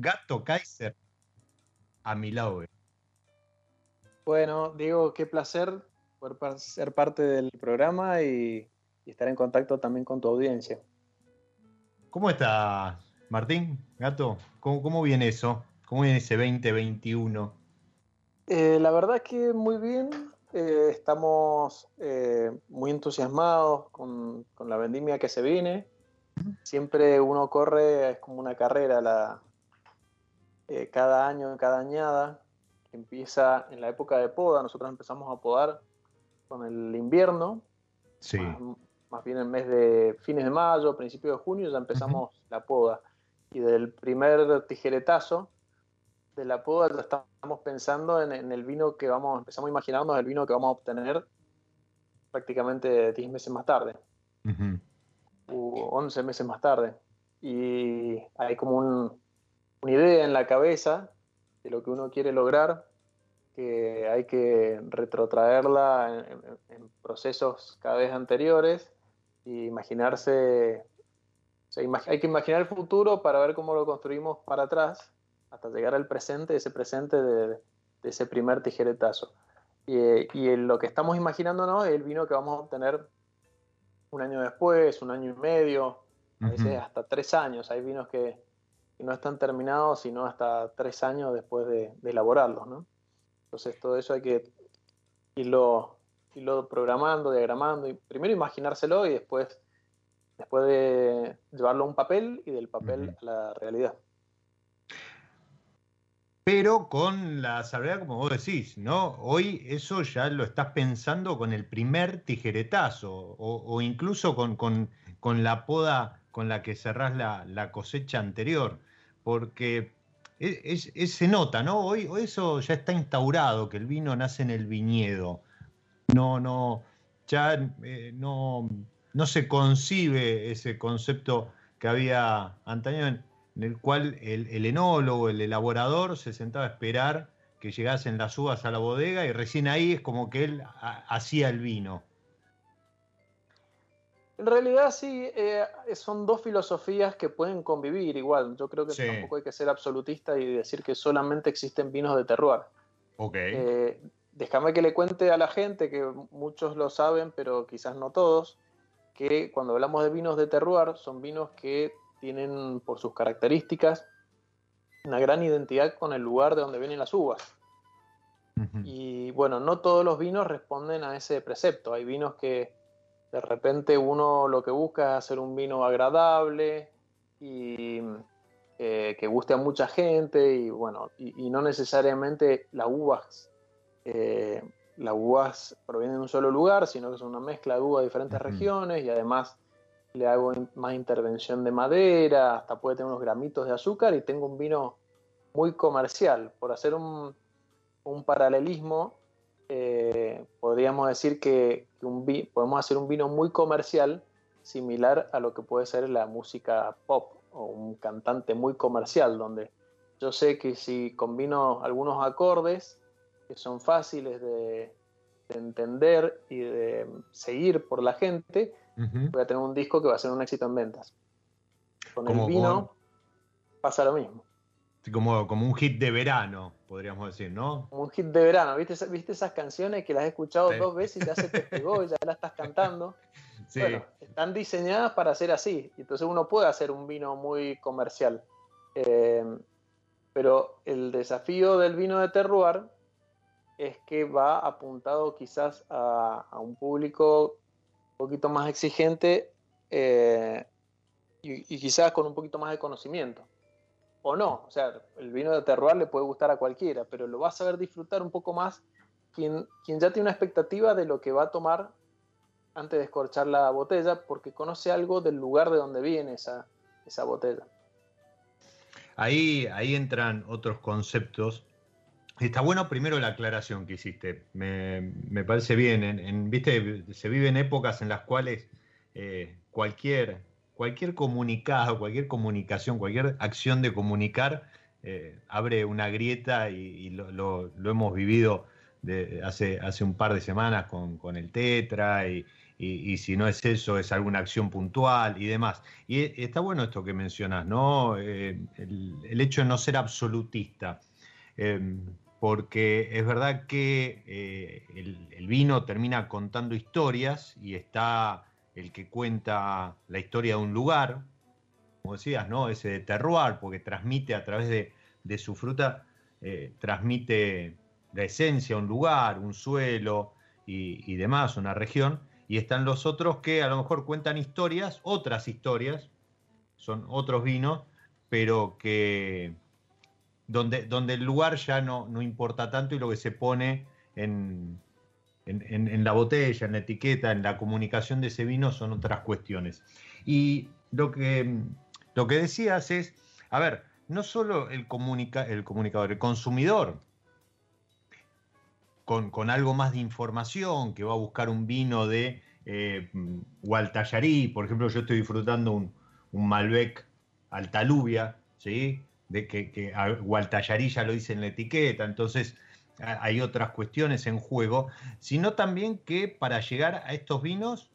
Gato Kaiser a mi lado. Bueno, Diego, qué placer poder ser parte del programa y, estar en contacto también con tu audiencia. ¿Cómo estás, Martín? Gato, ¿cómo, viene eso? ¿Cómo viene ese 2021? Eh, la verdad que muy bien. Eh, estamos eh, muy entusiasmados con, con, la vendimia que se viene. Siempre uno corre, es como una carrera la, eh, cada año, cada añada, empieza en la época de poda, nosotros empezamos a podar con el invierno, sí. más, bien en el mes de fines de mayo, principios de junio, ya empezamos la poda. Y del primer tijeretazo de la poda ya estamos pensando en, el vino que vamos, empezamos a imaginarnos el vino que vamos a obtener prácticamente 10 meses más tarde, o 11 meses más tarde. Y hay como un, una idea en la cabeza de lo que uno quiere lograr, que hay que retrotraerla en, procesos cada vez anteriores e imaginarse, hay que imaginar el futuro para ver cómo lo construimos para atrás hasta llegar al presente, ese presente de, ese primer tijeretazo. Y, lo que estamos imaginando ¿no? es el vino que vamos a obtener un año después, un año y medio, a veces hasta tres años. Hay vinos que, no están terminados sino hasta tres años después de, elaborarlos, ¿no? Entonces todo eso hay que irlo, irlo programando, diagramando, y primero imaginárselo y después, después de llevarlo a un papel y del papel a la realidad. Pero con la salvedad, como vos decís, ¿no? Hoy eso ya lo estás pensando con el primer tijeretazo o, incluso con, con, la poda con la que cerrás la, la cosecha anterior porque es, se nota, ¿no? Hoy, eso ya está instaurado, que el vino nace en el viñedo. No, no, ya eh, no, no se concibe ese concepto que había antaño en, el cual el, enólogo, el elaborador, se sentaba a esperar que llegasen las uvas a la bodega y recién ahí es como que él hacía el vino. En realidad sí, eh, son dos filosofías que pueden convivir igual. Yo creo que tampoco hay que ser absolutista y decir que solamente existen vinos de terroir. Ok. Eh, déjame que le cuente a la gente, que muchos lo saben, pero quizás no todos, que cuando hablamos de vinos de terroir son vinos que tienen por sus características una gran identidad con el lugar de donde vienen las uvas. Y bueno, no todos los vinos responden a ese precepto. Hay vinos que de repente uno lo que busca es hacer un vino agradable y eh, que guste a mucha gente y bueno, y, no necesariamente las uvas, eh, las uvas provienen de un solo lugar, sino que es una mezcla de uvas de diferentes regiones y además le hago más intervención de madera, hasta puede tener unos gramitos de azúcar y tengo un vino muy comercial. Por hacer un, paralelismo, eh, podríamos decir que, un podemos hacer un vino muy comercial similar a lo que puede ser la música pop o un cantante muy comercial, donde yo sé que si combino algunos acordes que son fáciles de entender y de seguir por la gente, voy a tener un disco que va a ser un éxito en ventas. Con el vino pasa lo mismo. Como, como un hit de verano, podríamos decir, ¿no? Como un hit de verano. ¿Viste, ¿Viste esas canciones que las he escuchado dos veces y ya se te pegó y ya las estás cantando? Sí. Bueno, están diseñadas para ser así. Entonces uno puede hacer un vino muy comercial. Eh, pero el desafío del vino de terroir es que va apuntado quizás a, a un público poquito más exigente eh, y, quizás con un poquito más de conocimiento. O no, o sea, el vino de terroir le puede gustar a cualquiera, pero lo va a saber disfrutar un poco más quien, quien ya tiene una expectativa de lo que va a tomar antes de escorchar la botella, porque conoce algo del lugar de donde viene esa, esa botella. Ahí, ahí entran otros conceptos Está bueno primero la aclaración que hiciste. Me, parece bien. En, Viste, se viven épocas en las cuales eh, cualquier, cualquier comunicado, cualquier comunicación, cualquier acción de comunicar eh, abre una grieta y, lo, hemos vivido hace, hace un par de semanas con, el Tetra y, si no es eso, es alguna acción puntual y demás. Y está bueno esto que mencionas, ¿no? Eh, el, hecho de no ser absolutista. Em, porque es verdad que eh, el, vino termina contando historias y está el que cuenta la historia de un lugar, como decías, ¿no? Ese de terroir, porque transmite a través de, su fruta, eh, transmite la esencia, un lugar, un suelo y, y demás, una región. Y están los otros que a lo mejor cuentan historias, otras historias, son otros vinos, pero que donde, donde el lugar ya no, no importa tanto y lo que se pone en, en, la botella, en la etiqueta, en la comunicación de ese vino son otras cuestiones. Y lo que, lo que decías es, a ver, no solo el, comunica, el comunicador, el consumidor, con, con, algo más de información, que va a buscar un vino de eh, por ejemplo, yo estoy disfrutando un, un Malbec Altalubia, ¿sí? de que, que ya lo dice en la etiqueta, entonces hay otras cuestiones en juego, sino también que para llegar a estos vinos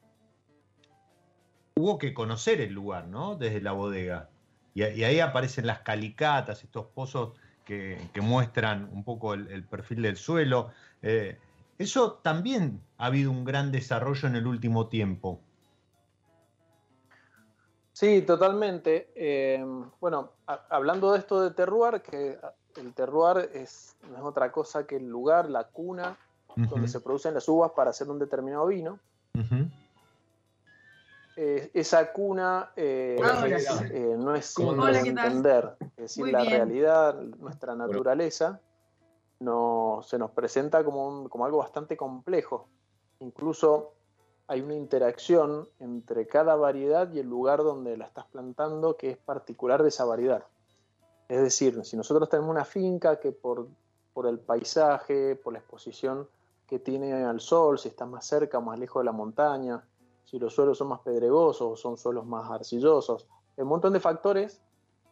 hubo que conocer el lugar, ¿no? Desde la bodega. Y, ahí aparecen las calicatas, estos pozos que, muestran un poco el, perfil del suelo. Eh, eso también ha habido un gran desarrollo en el último tiempo. Sí, totalmente. Eh, bueno, hablando de esto de terroir, que el terroir es, no es otra cosa que el lugar, la cuna, donde se producen las uvas para hacer un determinado vino. Eh, esa cuna eh, no es simple de entender, es decir, la realidad, nuestra naturaleza, no, se nos presenta como, como algo bastante complejo. Incluso hay una interacción entre cada variedad y el lugar donde la estás plantando que es particular de esa variedad. Es decir, si nosotros tenemos una finca que por, el paisaje, por la exposición que tiene al sol, si está más cerca o más lejos de la montaña, si los suelos son más pedregosos o son suelos más arcillosos, un montón de factores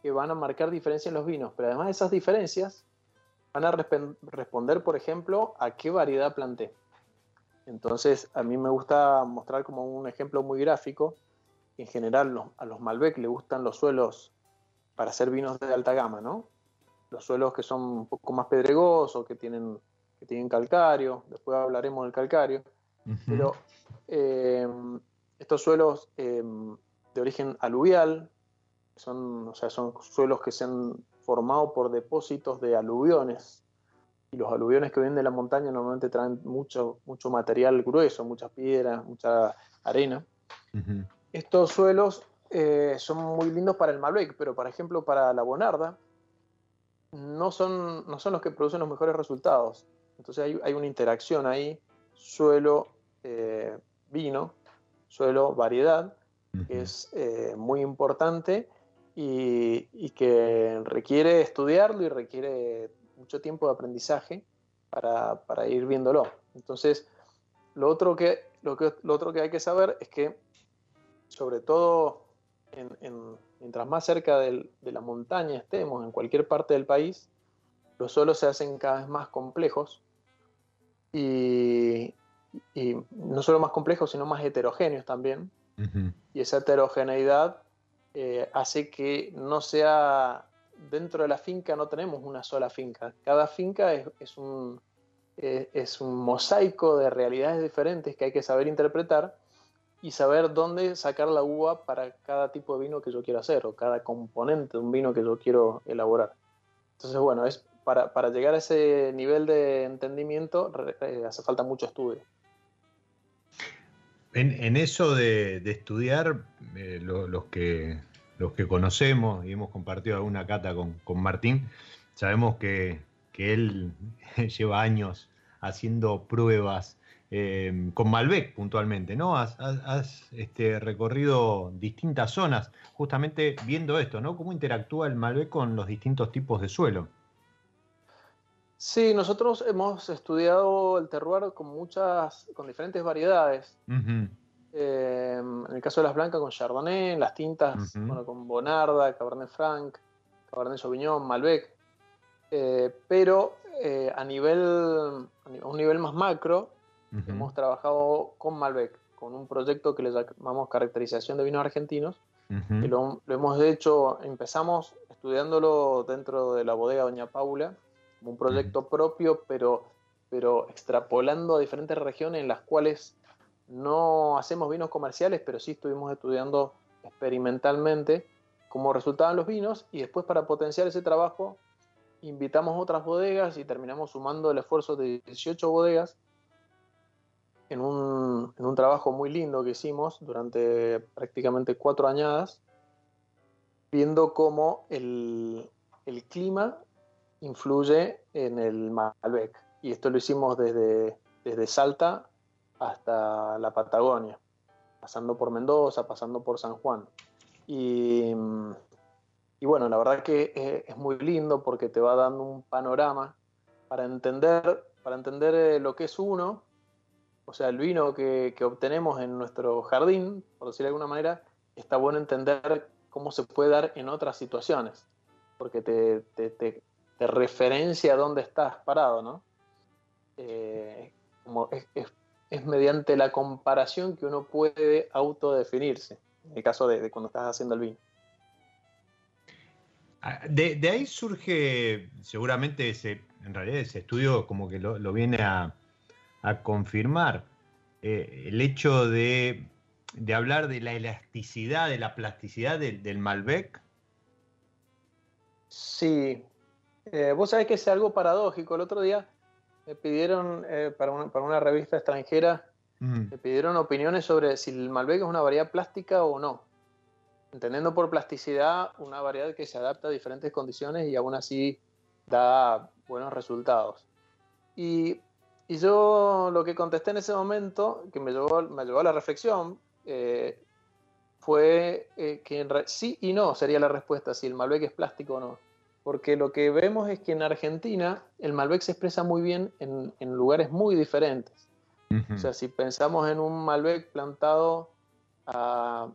que van a marcar diferencia en los vinos, pero además de esas diferencias, van a responder, por ejemplo, a qué variedad planté. Entonces, a mí me gusta mostrar como un ejemplo muy gráfico. En general, a los Malbec le gustan los suelos para hacer vinos de alta gama, ¿no? Los suelos que son un poco más pedregosos, que tienen, que tienen calcario, después hablaremos del calcario, pero eh, estos suelos eh, de origen aluvial, son, o sea, son suelos que se han formado por depósitos de aluviones, y los aluviones que vienen de la montaña normalmente traen mucho, mucho material grueso, muchas piedras, mucha arena. Estos suelos eh, son muy lindos para el Malbec, pero por ejemplo para la Bonarda no son, no son los que producen los mejores resultados. Entonces hay, hay una interacción ahí, suelo, eh, vino, suelo, variedad, que es eh, muy importante y, y, que requiere estudiarlo y requiere mucho tiempo de aprendizaje para, para ir viéndolo. Entonces, lo otro, que, lo, que, lo otro que hay que saber es que, sobre todo mientras más cerca de la montaña estemos, en cualquier parte del país, los suelos se hacen cada vez más complejos y, no solo más complejos, sino más heterogéneos también. Y esa heterogeneidad eh, hace que no sea dentro de la finca, no tenemos una sola finca. Cada finca es, un, eh, es un mosaico de realidades diferentes que hay que saber interpretar y saber dónde sacar la uva para cada tipo de vino que yo quiero hacer o cada componente de un vino que yo quiero elaborar. Entonces, bueno, es para, para llegar a ese nivel de entendimiento eh, hace falta mucho estudio. En, eso de, estudiar, eh, los, que, los que conocemos y hemos compartido alguna cata con, con Martín, sabemos que, que él lleva años haciendo pruebas Em, con Malbec puntualmente, ¿no? Has, este, recorrido distintas zonas, justamente viendo esto, ¿no? ¿Cómo interactúa el Malbec con los distintos tipos de suelo? Sí, nosotros hemos estudiado el terroir con muchas, con diferentes variedades. Em, en el caso de las blancas con Chardonnay, las tintas, bueno, con Bonarda, Cabernet Franc, Cabernet Sauvignon, Malbec. Eh, pero eh, a nivel, a un nivel más macro, Hemos trabajado con Malbec, con un proyecto que le llamamos caracterización de vinos argentinos. lo, hemos hecho, empezamos estudiándolo dentro de la bodega Doña Paula, como un proyecto propio, pero, pero extrapolando a diferentes regiones en las cuales no hacemos vinos comerciales, pero sí estuvimos estudiando experimentalmente cómo resultaban los vinos y después para potenciar ese trabajo invitamos otras bodegas y terminamos sumando el esfuerzo de 18 bodegas en un, en un trabajo muy lindo que hicimos durante prácticamente cuatro añadas, viendo cómo el, el clima influye en el Malbec. Y esto lo hicimos desde, desde Salta hasta la Patagonia, pasando por Mendoza, pasando por San Juan. Y, y bueno, la verdad que es, muy lindo porque te va dando un panorama para entender, para entender eh, lo que es uno o sea, el vino que, obtenemos en nuestro jardín, por decirlo de alguna manera, está bueno entender cómo se puede dar en otras situaciones, porque te, te, referencia a dónde estás parado, ¿no? Eh, como es, mediante la comparación que uno puede autodefinirse, en el caso de, cuando estás haciendo el vino. Ah, de, ahí surge seguramente ese, en realidad ese estudio como que lo viene a, a confirmar eh, el hecho de, hablar de la elasticidad, de la plasticidad del, Malbec? Sí, eh, vos sabés que es algo paradójico. El otro día me pidieron, eh, para, una, revista extranjera, mm. me pidieron opiniones sobre si el Malbec es una variedad plástica o no. Entendiendo por plasticidad una variedad que se adapta a diferentes condiciones y aún así da buenos resultados. Y y yo lo que contesté en ese momento, que me llevó, me llevó a la reflexión, eh, fue eh, que sí y no sería la respuesta, si el Malbec es plástico o no. Porque lo que vemos es que en Argentina el Malbec se expresa muy bien en, lugares muy diferentes. O sea, si pensamos en un Malbec plantado a,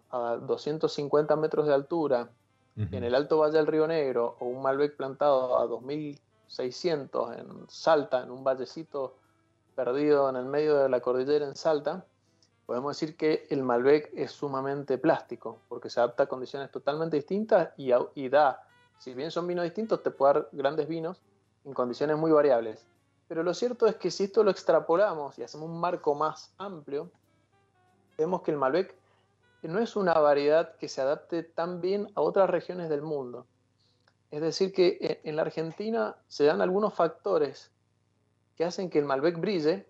250 metros de altura en el Alto Valle del Río Negro o un Malbec plantado a 2000 1600 en Salta, en un vallecito perdido en el medio de la cordillera en Salta, podemos decir que el Malbec es sumamente plástico, porque se adapta a condiciones totalmente distintas y, y da, si bien son vinos distintos, te puede dar grandes vinos en condiciones muy variables. Pero lo cierto es que si esto lo extrapolamos y hacemos un marco más amplio, vemos que el Malbec no es una variedad que se adapte tan bien a otras regiones del mundo. Es decir, que en la Argentina se dan algunos factores que hacen que el Malbec brille,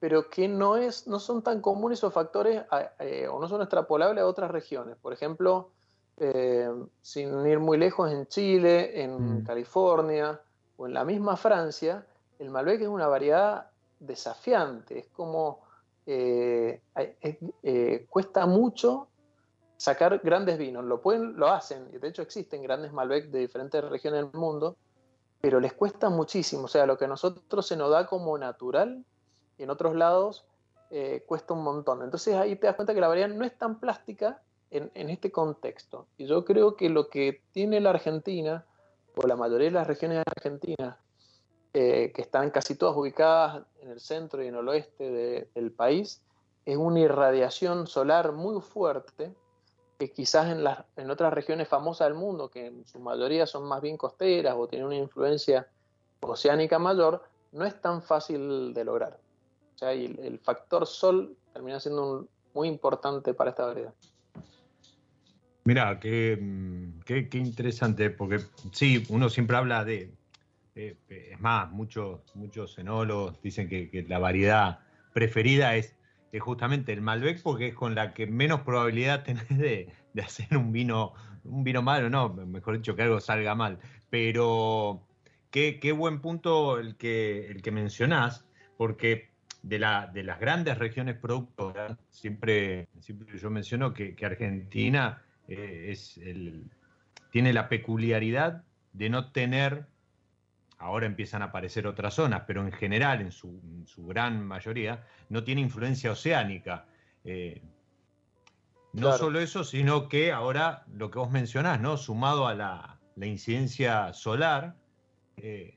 pero que no, es, no son tan comunes esos factores eh, o no son extrapolables a otras regiones. Por ejemplo, eh, sin ir muy lejos, en Chile, en mm. California o en la misma Francia, el Malbec es una variedad desafiante, es como eh, cuesta mucho sacar grandes vinos. Lo pueden, lo hacen, y de hecho existen grandes Malbec de diferentes regiones del mundo, pero les cuesta muchísimo. O sea, lo que a nosotros se nos da como natural, y en otros lados eh, cuesta un montón. Entonces ahí te das cuenta que la variedad no es tan plástica en, este contexto. Y yo creo que lo que tiene la Argentina, o la mayoría de las regiones argentinas, eh, que están casi todas ubicadas en el centro y en el oeste del país, es una irradiación solar muy fuerte que quizás en, las, en otras regiones famosas del mundo, que en su mayoría son más bien costeras o tienen una influencia oceánica mayor, no es tan fácil de lograr. O sea, el, factor sol termina siendo muy importante para esta variedad. Mira, qué, qué, interesante, porque sí, uno siempre habla de, es más, muchos, muchos enólogos dicen que la variedad preferida es es justamente el Malbec porque es con la que menos probabilidad tenés de, hacer un vino, un vino malo, no, mejor dicho, que algo salga mal. Pero qué, buen punto el que, el que mencionás, porque de, la, de las grandes regiones productoras, siempre, siempre yo menciono que, Argentina eh, es el, tiene la peculiaridad de no tener ahora empiezan a aparecer otras zonas, pero en general, en su, gran mayoría, no tiene influencia oceánica. Eh, no solo eso, sino que ahora lo que vos mencionás, ¿no? Sumado a la, incidencia solar, eh,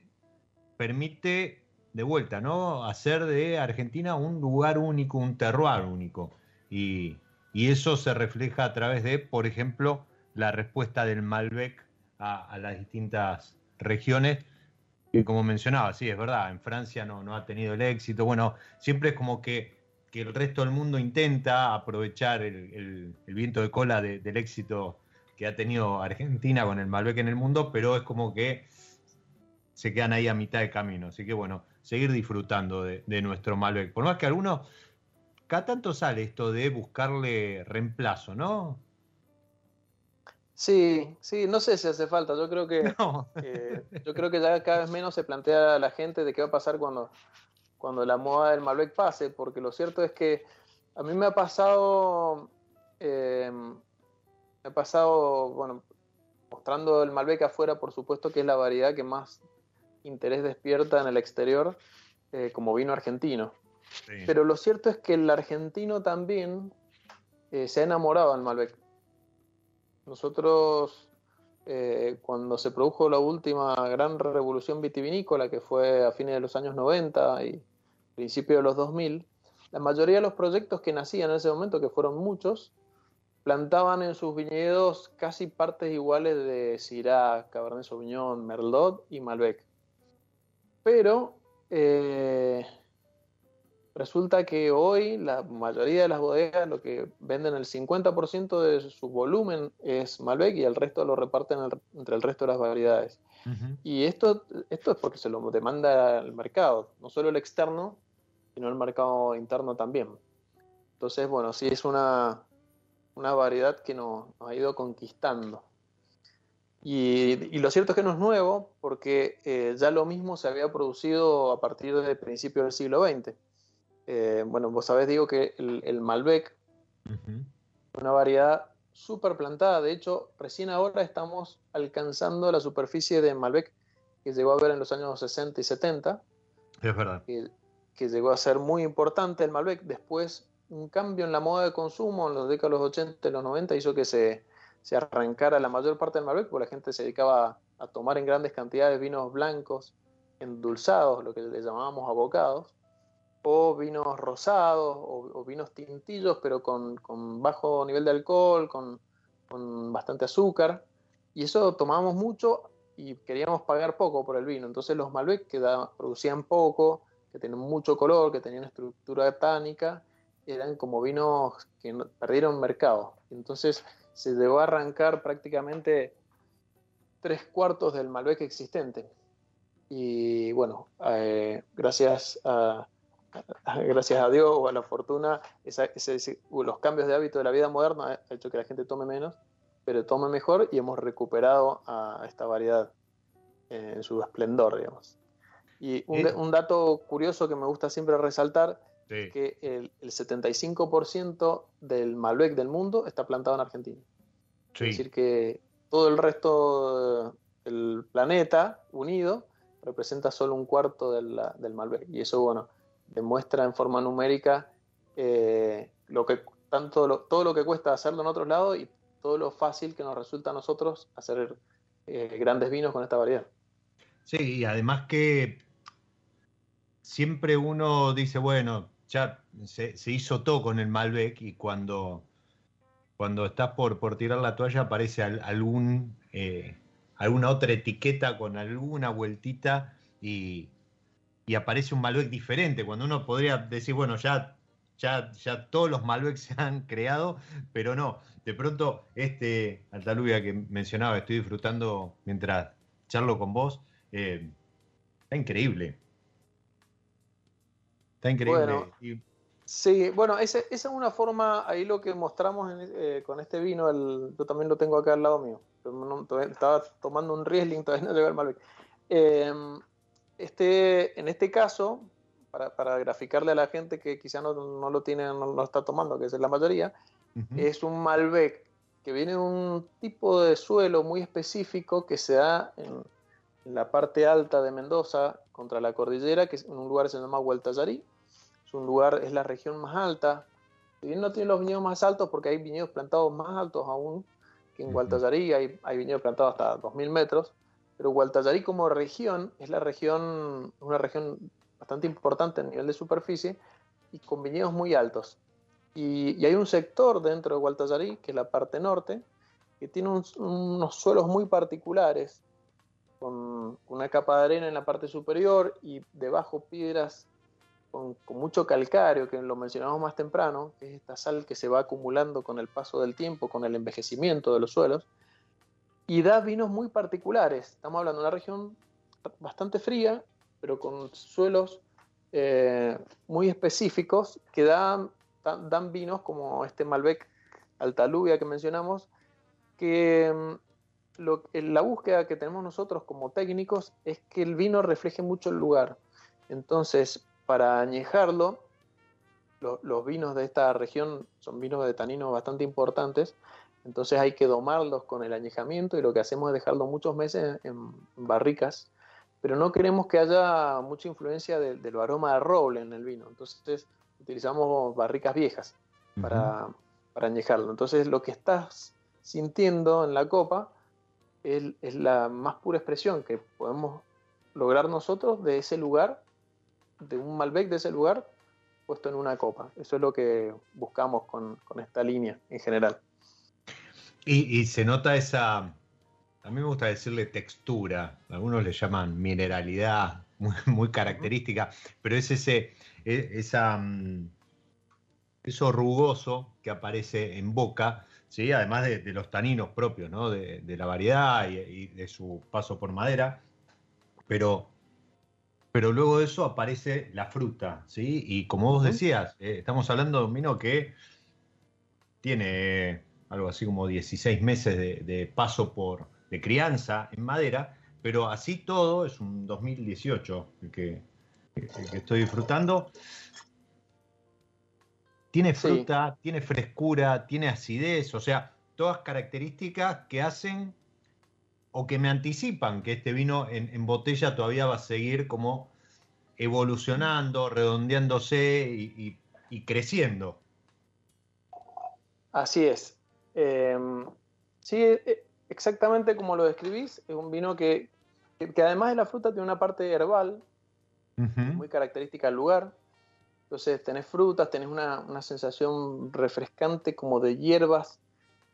permite de vuelta, ¿no? Hacer de Argentina un lugar único, un terroir único. Y, eso se refleja a través de, por ejemplo, la respuesta del Malbec a las distintas regiones y como mencionaba, sí, es verdad, en Francia no, no ha tenido el éxito. Bueno, siempre es como que, el resto del mundo intenta aprovechar el, viento de cola del éxito que ha tenido Argentina con el Malbec en el mundo, pero es como que se quedan ahí a mitad de camino. Así que bueno, seguir disfrutando de, de nuestro Malbec. Por más que algunos, cada tanto sale esto de buscarle reemplazo, ¿no? Sí, sí, no sé si hace falta. Yo creo que, yo creo que ya cada vez menos se plantea a la gente de qué va a pasar cuando, cuando la moda del Malbec pase, porque lo cierto es que a mí me ha pasado, em, me ha pasado, bueno, mostrando el Malbec afuera, por supuesto que es la variedad que más interés despierta en el exterior eh, como vino argentino. Pero lo cierto es que el argentino también eh, se ha enamorado del Malbec. Nosotros, eh, cuando se produjo la última gran revolución vitivinícola, que fue a fines de los años 90 y principios de los 2000, la mayoría de los proyectos que nacían en ese momento, que fueron muchos, plantaban en sus viñedos casi partes iguales de Syrah, Cabernet Sauvignon, Merlot y Malbec. Pero eh, Resulta que hoy la mayoría de las bodegas lo que venden el 50% de su volumen es Malbec y el resto lo reparten entre el resto de las variedades. Y esto, esto es porque se lo demanda el mercado, no solo el externo, sino el mercado interno también. Entonces, bueno, sí es una, una variedad que nos, ha ido conquistando. Y, lo cierto es que no es nuevo, porque eh, ya lo mismo se había producido a partir del principio del siglo XX. Eh, bueno, vos sabés, digo que el, Malbec, una variedad súper plantada, de hecho, recién ahora estamos alcanzando la superficie de Malbec que llegó a ver en los años 60 y 70. Es verdad. Que, llegó a ser muy importante el Malbec. Después, un cambio en la moda de consumo en los décadas 80 y los 90 hizo que se, se arrancara la mayor parte del Malbec, porque la gente se dedicaba a tomar en grandes cantidades vinos blancos endulzados, lo que le llamábamos abocados, o vinos rosados o, vinos tintillos, pero con, bajo nivel de alcohol, con, bastante azúcar. Y eso tomábamos mucho y queríamos pagar poco por el vino. Entonces los Malbec que producían poco, que tenían mucho color, que tenían estructura tánica, eran como vinos que perdieron mercado. Entonces se llegó a arrancar prácticamente tres cuartos del Malbec existente. Y bueno, eh, gracias a, gracias a Dios o a la fortuna, los cambios de hábito de la vida moderna ha hecho que la gente tome menos, pero tome mejor y hemos recuperado a esta variedad en su esplendor, digamos. Y un, dato curioso que me gusta siempre resaltar es que el, 75% del Malbec del mundo está plantado en Argentina. Es decir, que todo el resto del planeta unido representa solo un cuarto del, del Malbec. Y eso, bueno, demuestra en forma numérica eh, lo que, tanto todo lo que cuesta hacerlo en otros lados y todo lo fácil que nos resulta a nosotros hacer eh, grandes vinos con esta variedad. Sí, y además que siempre uno dice, bueno, ya se, hizo todo con el Malbec y cuando, cuando estás por, por tirar la toalla aparece eh, alguna otra etiqueta con alguna vueltita y, y aparece un Malbec diferente, cuando uno podría decir, bueno, ya, ya, ya todos los Malbec se han creado, pero no, de pronto este Altalubia que mencionaba, estoy disfrutando mientras charlo con vos, eh, está increíble. Está increíble. Sí, bueno, esa es una forma, ahí lo que mostramos eh, con este vino, el, yo también lo tengo acá al lado mío, estaba tomando un Riesling, todavía no llegó el Malbec. Eh, este, en este caso, para, graficarle a la gente que quizá no, lo tiene, no lo está tomando, que es la mayoría, es un Malbec que viene de un tipo de suelo muy específico que se da en, la parte alta de Mendoza contra la cordillera, que es en un lugar que se llama Hualtallarí. Es un lugar, es la región más alta. Si bien no tiene los viñedos más altos, porque hay viñedos plantados más altos aún que en Hualtallarí, hay, hay viñedos plantados hasta 2.000 metros, pero Gualtallarí como región es la región, una región bastante importante a nivel de superficie y con viñedos muy altos. Y, hay un sector dentro de Gualtallarí, que es la parte norte, que tiene unos suelos muy particulares, con una capa de arena en la parte superior y debajo piedras con, con, mucho calcario, que lo mencionamos más temprano, que es esta sal que se va acumulando con el paso del tiempo, con el envejecimiento de los suelos, y da vinos muy particulares. Estamos hablando de una región bastante fría, pero con suelos eh, muy específicos que dan, dan, vinos como este Malbec Altalubia que mencionamos, que mm, lo, la búsqueda que tenemos nosotros como técnicos es que el vino refleje mucho el lugar. Entonces, para añejarlo, los vinos de esta región son vinos de tanino bastante importantes, entonces hay que domarlos con el añejamiento y lo que hacemos es dejarlos muchos meses en barricas, pero no queremos que haya mucha influencia del aroma de roble en el vino. Entonces utilizamos barricas viejas para, añejarlo. Entonces lo que estás sintiendo en la copa es, es la más pura expresión que podemos lograr nosotros de ese lugar, de un Malbec de ese lugar puesto en una copa. Eso es lo que buscamos con esta línea en general. Y, se nota esa, a mí me gusta decirle textura, algunos le llaman mineralidad, muy, característica, pero es ese, e, esa, mm, eso rugoso que aparece en boca, ¿sí? además de, los taninos propios ¿no? de, la variedad y, de su paso por madera, pero, pero luego de eso aparece la fruta, ¿sí? y como vos decías, eh, estamos hablando de un vino que tiene algo así como 16 meses de, paso por, de crianza en madera, pero así todo es un 2018 el que, estoy disfrutando. Tiene fruta, tiene frescura, tiene acidez, o sea, todas características que hacen o que me anticipan que este vino en, botella todavía va a seguir como evolucionando, redondeándose y creciendo. Así es. Em, sí, eh, exactamente como lo describís, es un vino que, que, además de la fruta tiene una parte herbal, muy característica del lugar. Entonces tenés frutas, tenés una, una, sensación refrescante como de hierbas,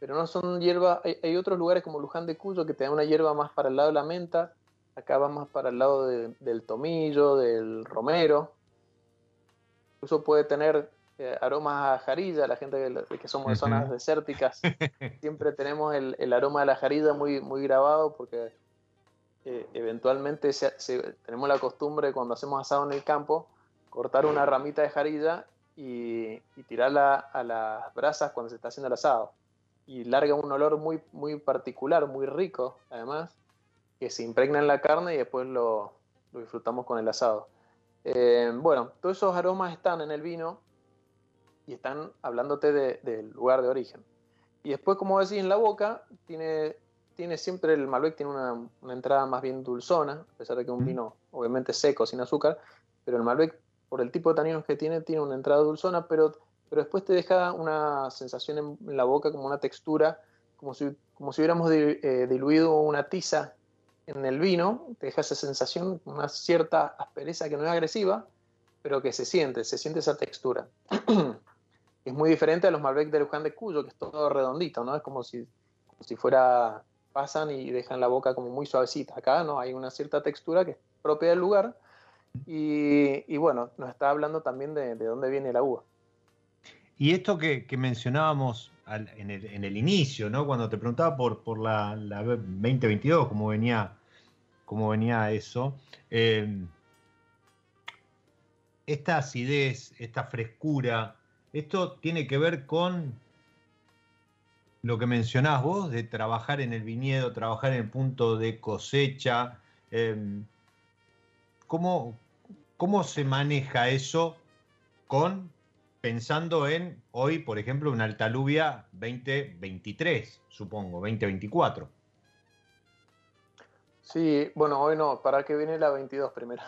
pero no son hierbas, hay, otros lugares como Luján de Cuyo que te dan una hierba más para el lado de la menta, acá va más para el lado del tomillo, del romero. Incluso puede tener eh, aromas a jarilla, la gente que, somos de zonas desérticas, siempre tenemos el, aroma de la jarilla muy, muy grabado porque eh, eventualmente tenemos la costumbre cuando hacemos asado en el campo, cortar una ramita de jarilla y, tirarla a las brasas cuando se está haciendo el asado. Y larga un olor muy, muy particular, muy rico, además, que se impregna en la carne y después lo, disfrutamos con el asado. Eh, bueno, todos esos aromas están en el vino y están hablándote del lugar de origen. Y después, como decís, en la boca tiene, tiene siempre el Malbec tiene una, entrada más bien dulzona, a pesar de que es un vino obviamente seco, sin azúcar, pero el Malbec, por el tipo de taninos que tiene, tiene una entrada dulzona, pero, pero después te deja una sensación en, la boca, como una textura, como si, como si hubiéramos eh, diluido una tiza en el vino, te deja esa sensación, una cierta aspereza que no es agresiva, pero que se siente, se siente esa textura. es muy diferente a los Malbec de Luján de Cuyo, que es todo redondito, ¿no? Es como si, si fuera, pasan y dejan la boca como muy suavecita. Acá no, hay una cierta textura que es propia del lugar y, bueno, nos está hablando también de, dónde viene la uva. Y esto que, mencionábamos en, el, inicio, ¿no? Cuando te preguntaba por, por la, 2022, cómo venía, cómo venía eso. Eh, esta acidez, esta frescura, esto tiene que ver con lo que mencionás vos, de trabajar en el viñedo, trabajar en el punto de cosecha. Em, ¿cómo, se maneja eso con pensando en hoy, por ejemplo, una altaluvia 2023, supongo, 2024? Sí, bueno, hoy no, para que viene la 22 primero.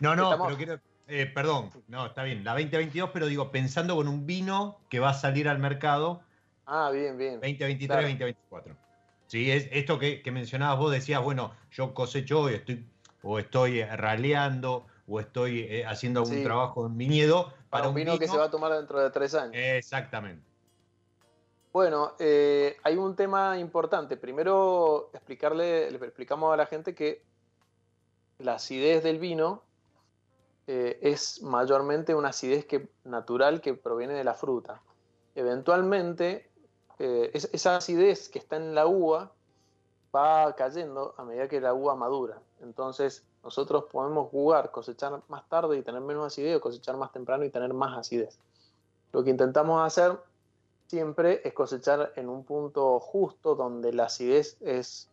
no, no, pero quiero, eh, perdón, no, está bien, la 2022, pero digo, pensando con un vino que va a salir al mercado. Ah, bien, bien. 2023, 2024. Sí, es esto que, mencionabas vos, decías, bueno, yo cosecho hoy, estoy, o estoy raleando, o estoy eh, haciendo algún trabajo en viñedo. Para, un vino, que se va a tomar dentro de tres años. Exactamente. Bueno, eh, hay un tema importante. Primero, explicarle, le explicamos a la gente que la acidez del vino eh, es mayormente una acidez que, natural que proviene de la fruta. Eventualmente, eh, esa acidez que está en la uva va cayendo a medida que la uva madura. Entonces, nosotros podemos jugar, cosechar más tarde y tener menos acidez, o cosechar más temprano y tener más acidez. Lo que intentamos hacer siempre es cosechar en un punto justo donde la acidez es,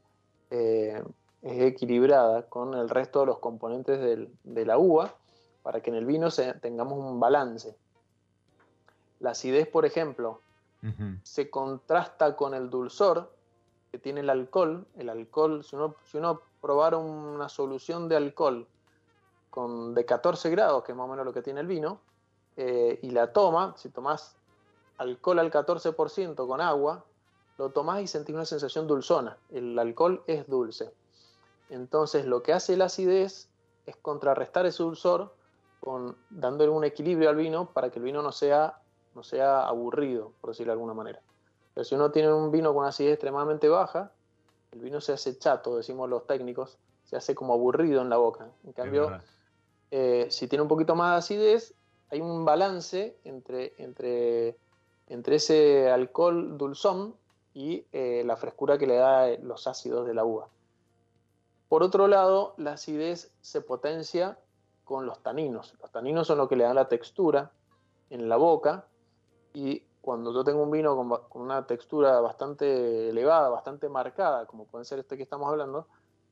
eh, equilibrada con el resto de los componentes de la uva para que en el vino tengamos un balance. La acidez, por ejemplo, se contrasta con el dulzor que tiene el alcohol. El alcohol, si uno, si uno probara una solución de alcohol con, de 14 grados, que es más o menos lo que tiene el vino, eh, y la toma, si tomás alcohol al 14% con agua, lo tomás y sentís una sensación dulzona. El alcohol es dulce. Entonces lo que hace la acidez es contrarrestar ese dulzor con, dándole un equilibrio al vino para que el vino no sea, no sea aburrido, por decirlo de alguna manera. Pero si uno tiene un vino con acidez extremadamente baja, el vino se hace chato, decimos los técnicos, se hace como aburrido en la boca. En cambio, eh, si tiene un poquito más de acidez, hay un balance entre, entre, entre ese alcohol dulzón y eh, la frescura que le da los ácidos de la uva. Por otro lado, la acidez se potencia con los taninos. Los taninos son lo que le dan la textura en la boca y cuando yo tengo un vino con, una textura bastante elevada, bastante marcada, como puede ser este que estamos hablando,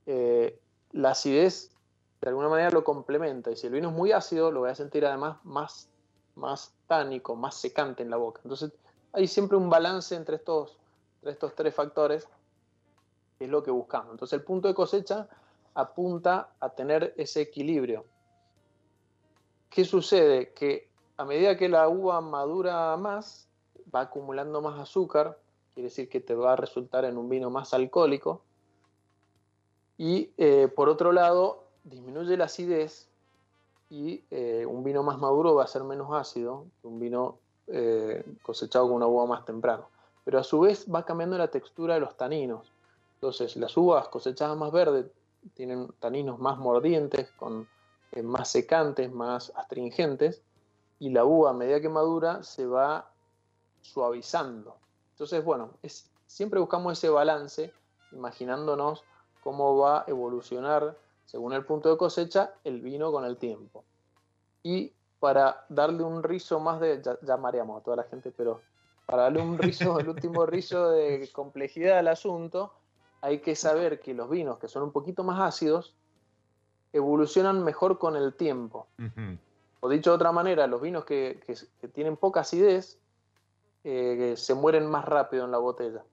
eh, la acidez de alguna manera lo complementa. Y si el vino es muy ácido, lo voy a sentir además más, más tánico, más secante en la boca. Entonces hay siempre un balance entre estos, entre estos tres factores, que es lo que buscamos. Entonces el punto de cosecha apunta a tener ese equilibrio ¿Qué sucede? Que a medida que la uva madura más, va acumulando más azúcar quiere decir que te va a resultar en un vino más alcohólico. Y eh, por otro lado, disminuye la acidez y eh, un vino más maduro va a ser menos ácido que un vino eh, cosechado con una uva más temprano. Pero a su vez va cambiando la textura de los taninos. Entonces, las uvas cosechadas más verdes tienen taninos más mordientes, con, más secantes, más astringentes, y la uva a medida que madura se va suavizando. Entonces, bueno, es, siempre buscamos ese balance, imaginándonos cómo va a evolucionar según el punto de cosecha, el vino con el tiempo. Y para darle un rizo más de, ya, mareamos a toda la gente, pero para darle un rizo, el último rizo de complejidad al asunto, hay que saber que los vinos que son un poquito más ácidos evolucionan mejor con el tiempo. O dicho de otra manera, los vinos que, tienen poca acidez eh, se mueren más rápido en la botella.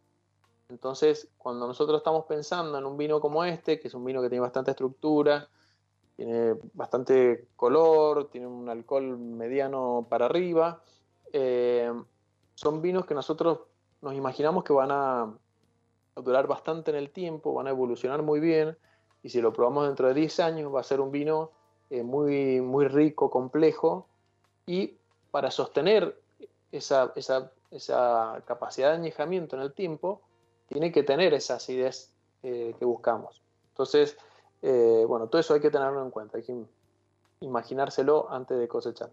Entonces, cuando nosotros estamos pensando en un vino como este, que es un vino que tiene bastante estructura, tiene bastante color, tiene un alcohol mediano para arriba, eh, son vinos que nosotros nos imaginamos que van a durar bastante en el tiempo, van a evolucionar muy bien, y si lo probamos dentro de 10 años va a ser un vino eh, muy, muy rico, complejo, y para sostener esa, esa capacidad de añejamiento en el tiempo, tiene que tener esa acidez eh, que buscamos. Entonces, eh, bueno, todo eso hay que tenerlo en cuenta, hay que imaginárselo antes de cosechar.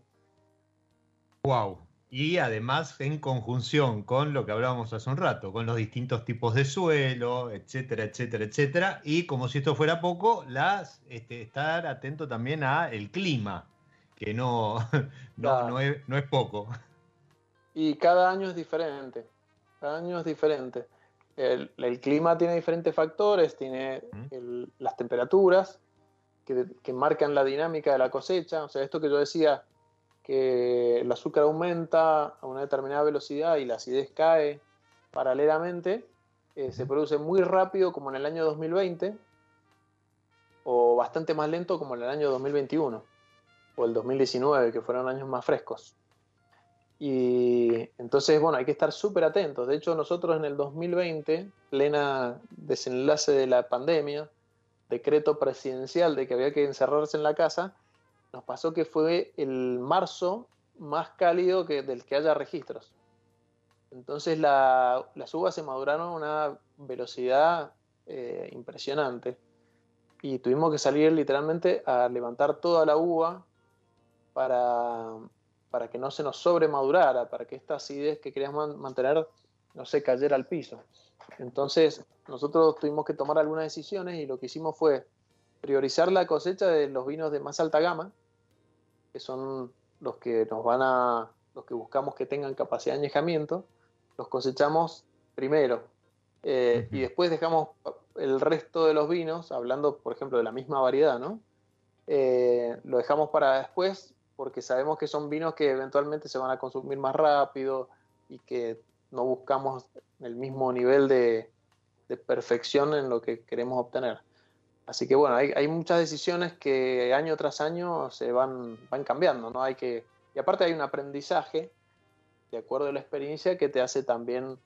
Wow. Y además en conjunción con lo que hablábamos hace un rato, con los distintos tipos de suelo, etcétera, etcétera, etcétera. Y como si esto fuera poco, las, este, estar atento también a el clima, que no, no, es, no es poco. Y cada año es diferente, cada año es diferente. El, clima tiene diferentes factores, tiene las temperaturas que, marcan la dinámica de la cosecha. O sea, esto que yo decía, que el azúcar aumenta a una determinada velocidad y la acidez cae paralelamente, eh, se produce muy rápido como en el año 2020 o bastante más lento como en el año 2021 o el 2019, que fueron años más frescos. Y entonces, bueno, hay que estar súper atentos. De hecho, nosotros en el 2020, plena desenlace de la pandemia, decreto presidencial de que había que encerrarse en la casa, nos pasó que fue el marzo más cálido que, del que haya registros. Entonces las uvas se maduraron a una velocidad eh, impresionante y tuvimos que salir literalmente a levantar toda la uva para, para que no se nos sobremadurara, para que esta acidez que queríamos mantener no se cayera al piso. Entonces, nosotros tuvimos que tomar algunas decisiones y lo que hicimos fue priorizar la cosecha de los vinos de más alta gama, que son los que nos van a, los que buscamos que tengan capacidad de añejamiento, los cosechamos primero. Eh, y después dejamos el resto de los vinos, hablando por ejemplo de la misma variedad, ¿no? Eh, lo dejamos para después porque sabemos que son vinos que eventualmente se van a consumir más rápido y que no buscamos el mismo nivel de, perfección en lo que queremos obtener. Así que bueno, hay, muchas decisiones que año tras año se van, van cambiando, ¿no? Hay que, y aparte hay un aprendizaje, de acuerdo a la experiencia, que te hace también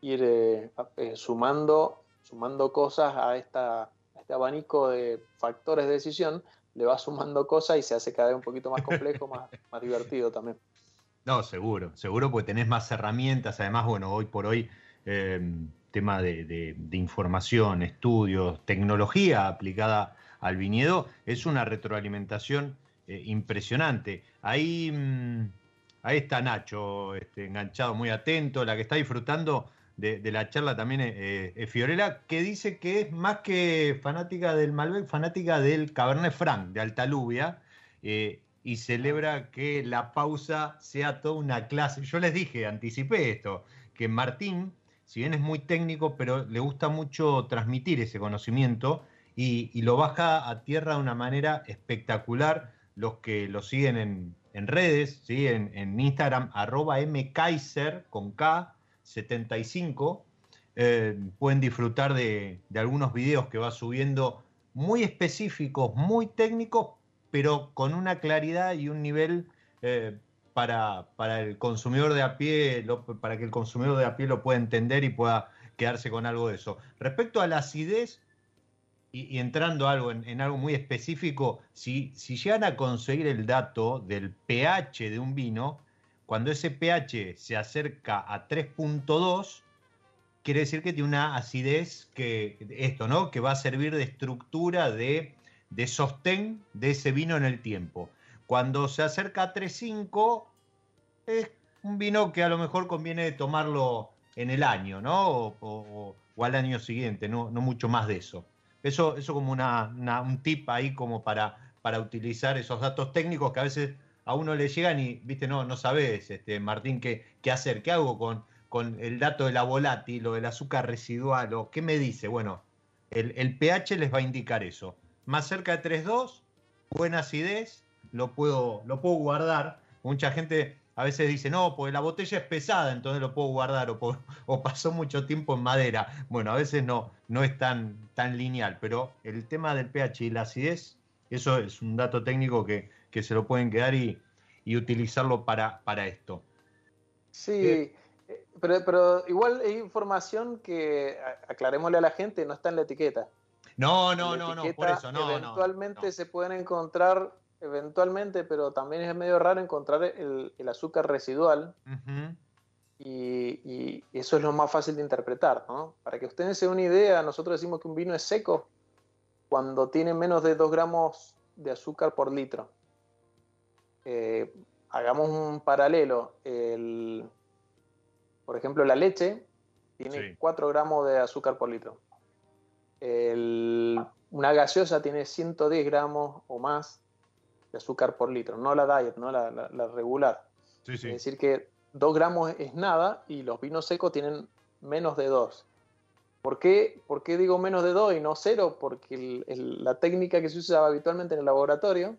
ir eh, eh, sumando, sumando cosas a, esta, a este abanico de factores de decisión le va sumando cosas y se hace cada vez un poquito más complejo, más, más divertido también. No, seguro, seguro, porque tenés más herramientas. Además, bueno, hoy por hoy, em, tema de, información, estudios, tecnología aplicada al viñedo, es una retroalimentación eh, impresionante. Ahí, mm, ahí está Nacho, este, enganchado, muy atento, la que está disfrutando de, la charla también es Fiorella, que dice que es más que fanática del Malbec, fanática del Cabernet Franc, de Altalubia, eh, y celebra que la pausa sea toda una clase. Yo les dije, anticipé esto, que Martín, si bien es muy técnico, pero le gusta mucho transmitir ese conocimiento y, lo baja a tierra de una manera espectacular. Los que lo siguen en, redes, ¿sí? en, en Instagram, arroba mkaiser con K, 75, eh, pueden disfrutar de, algunos videos que va subiendo muy específicos, muy técnicos, pero con una claridad y un nivel eh, para, para el consumidor de a pie, para que el consumidor de a pie lo pueda entender y pueda quedarse con algo de eso. Respecto a la acidez, y, entrando algo en, algo muy específico, si, si llegan a conseguir el dato del pH de un vino, cuando ese pH se acerca a 3.2, quiere decir que tiene una acidez que, esto, ¿no? Que va a servir de estructura de, de sostén de ese vino en el tiempo. Cuando se acerca a 3.5, es un vino que a lo mejor conviene tomarlo en el año, ¿no? O, al año siguiente, no, mucho más de eso. Eso, eso como una, un tip ahí como para, para utilizar esos datos técnicos que a veces a uno le llegan y, viste, no, no sabes, este, Martín, qué, qué hacer, qué hago con, con el dato de la volátil o del azúcar residual o qué me dice. Bueno, el, el pH les va a indicar eso. Más cerca de 3.2, buena acidez, lo puedo, lo puedo guardar. Mucha gente a veces dice, no, porque la botella es pesada, entonces lo puedo guardar, o, o pasó mucho tiempo en madera. Bueno, a veces no, no es tan, tan lineal, pero el tema del pH y la acidez, eso es un dato técnico que, se lo pueden quedar y, utilizarlo para, para esto. Sí, eh, pero, pero igual hay información que, aclarémosle a la gente, no está en la etiqueta. No, no, no, no, por eso, no. Eventualmente se pueden encontrar eventualmente, pero también es medio raro encontrar el, azúcar residual. y, eso es lo más fácil de interpretar. ¿no? Para que ustedes se den una idea, nosotros decimos que un vino es seco cuando tiene menos de 2 gramos de azúcar por litro. Eh, hagamos un paralelo. El, por ejemplo, la leche tiene 4 gramos de azúcar por litro. una gaseosa tiene 110 gramos o más de azúcar por litro, no la diet, no la, regular. Es decir, que 2 gramos es nada y los vinos secos tienen menos de 2. ¿Por qué, ¿Por qué digo menos de 2 y no 0? Porque la técnica que se usa habitualmente en el laboratorio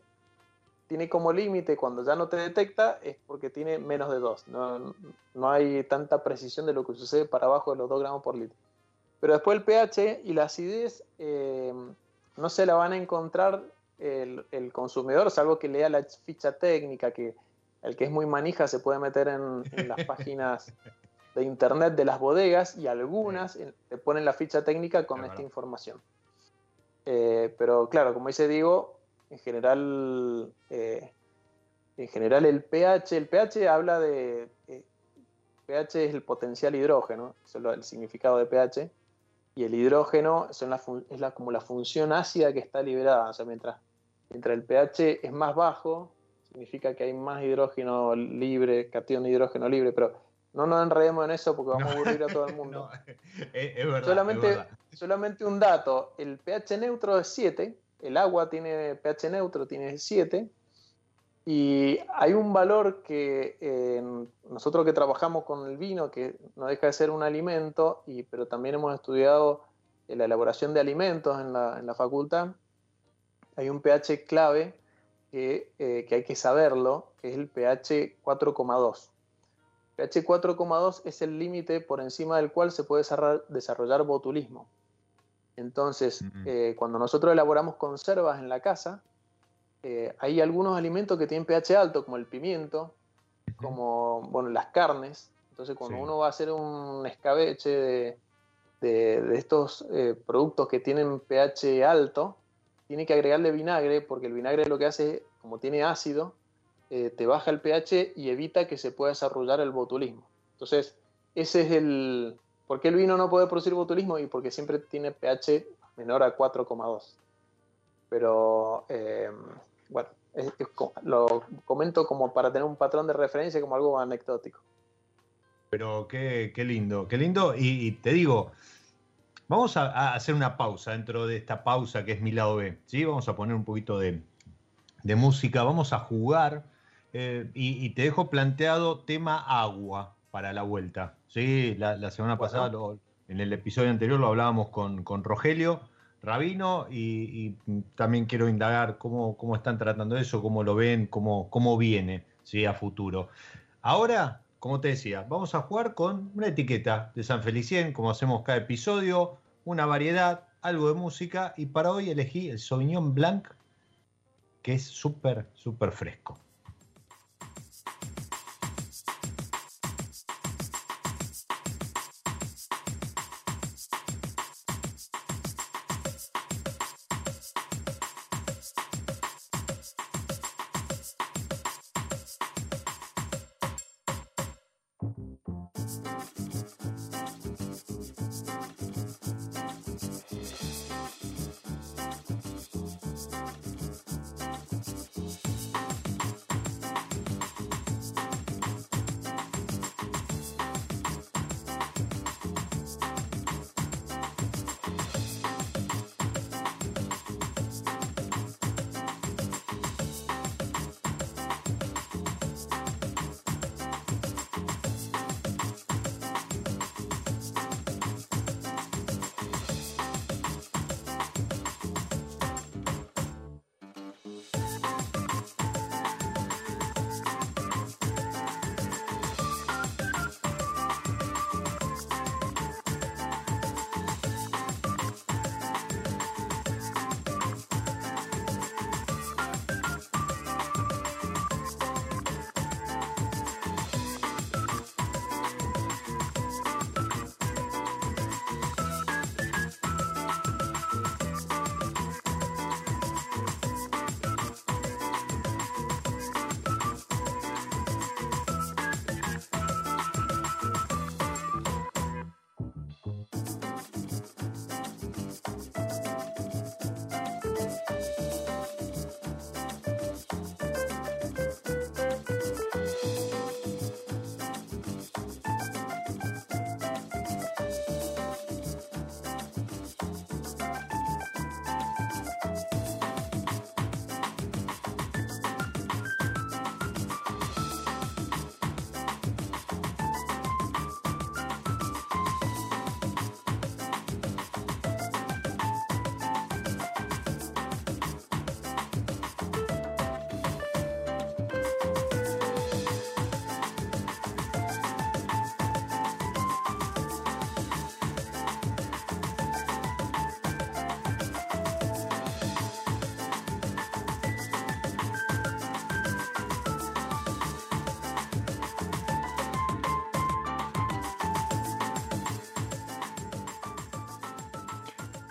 tiene como límite cuando ya no te detecta es porque tiene menos de 2. No, no, hay tanta precisión de lo que sucede para abajo de los 2 gramos por litro. Pero después el pH y la acidez eh, no se la van a encontrar el, consumidor, salvo que lea la ficha técnica, que el que es muy manija se puede meter en, las páginas de internet de las bodegas y algunas te ponen la ficha técnica con esta información. Eh, pero claro, como dice Diego, en general, eh, en general el pH, el pH habla de, eh, pH es el potencial hidrógeno, eso es el significado de pH, y el hidrógeno es la, como la función ácida que está liberada, o sea, mientras Mientras el pH es más bajo, significa que hay más hidrógeno libre, cation de hidrógeno libre, pero no nos enredemos en eso porque vamos a aburrir a todo el mundo. es, verdad, solamente, solamente un dato, el pH neutro es 7, el agua tiene pH neutro, tiene 7, y hay un valor que eh, nosotros que trabajamos con el vino, que no deja de ser un alimento, y, pero también hemos estudiado la elaboración de alimentos en la, en la facultad, hay un pH clave que, eh, que hay que saberlo, que es el pH 4,2. pH 4,2 es el límite por encima del cual se puede desarrollar botulismo. Entonces, eh, cuando nosotros elaboramos conservas en la casa, eh, hay algunos alimentos que tienen pH alto, como el pimiento, como bueno, las carnes. Entonces, cuando uno va a hacer un escabeche de, de estos productos que tienen pH alto, tiene que agregarle vinagre porque el vinagre lo que hace, como tiene ácido, eh, te baja el pH y evita que se pueda desarrollar el botulismo. Entonces, ese es el... ¿Por qué el vino no puede producir botulismo? Y porque siempre tiene pH menor a 4,2. Pero, eh, bueno, lo comento como para tener un patrón de referencia, como algo anecdótico. Pero qué, lindo, qué lindo. y te digo, Vamos a, hacer una pausa dentro de esta pausa que es mi lado B. ¿sí? Vamos a poner un poquito de, música, vamos a jugar eh, y, te dejo planteado tema agua para la vuelta. ¿sí? La, semana pasada, en el episodio anterior, lo hablábamos con, Rogelio Rabino y, también quiero indagar cómo, cómo, están tratando eso, cómo lo ven, cómo, cómo viene ¿sí? a futuro. Ahora como te decía, vamos a jugar con una etiqueta de San Felicien, como hacemos cada episodio, una variedad, algo de música, y para hoy elegí el Sauvignon Blanc, que es súper, súper fresco.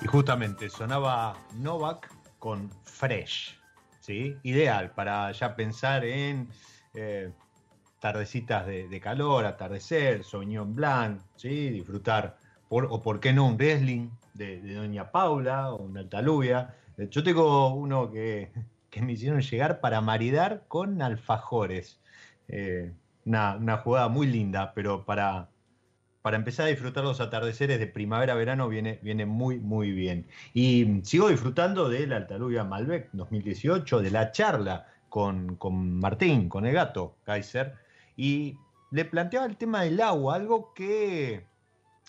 Justamente sonaba Novak con Fresh, ¿sí? Ideal para ya pensar en eh, tardecitas de, calor, atardecer, Sauvignon Blanc, ¿sí? Disfrutar, o por qué no, un wrestling de, Doña Paula o una altalubia. Eh, yo tengo uno que, me hicieron llegar para maridar con alfajores. Eh, una, jugada muy linda, pero para, para empezar a disfrutar los atardeceres de primavera-verano viene, viene muy, muy bien. Y sigo disfrutando de la Malbec 2018, de la charla con, con Martín, con el gato Kaiser, y le planteaba el tema del agua, algo que,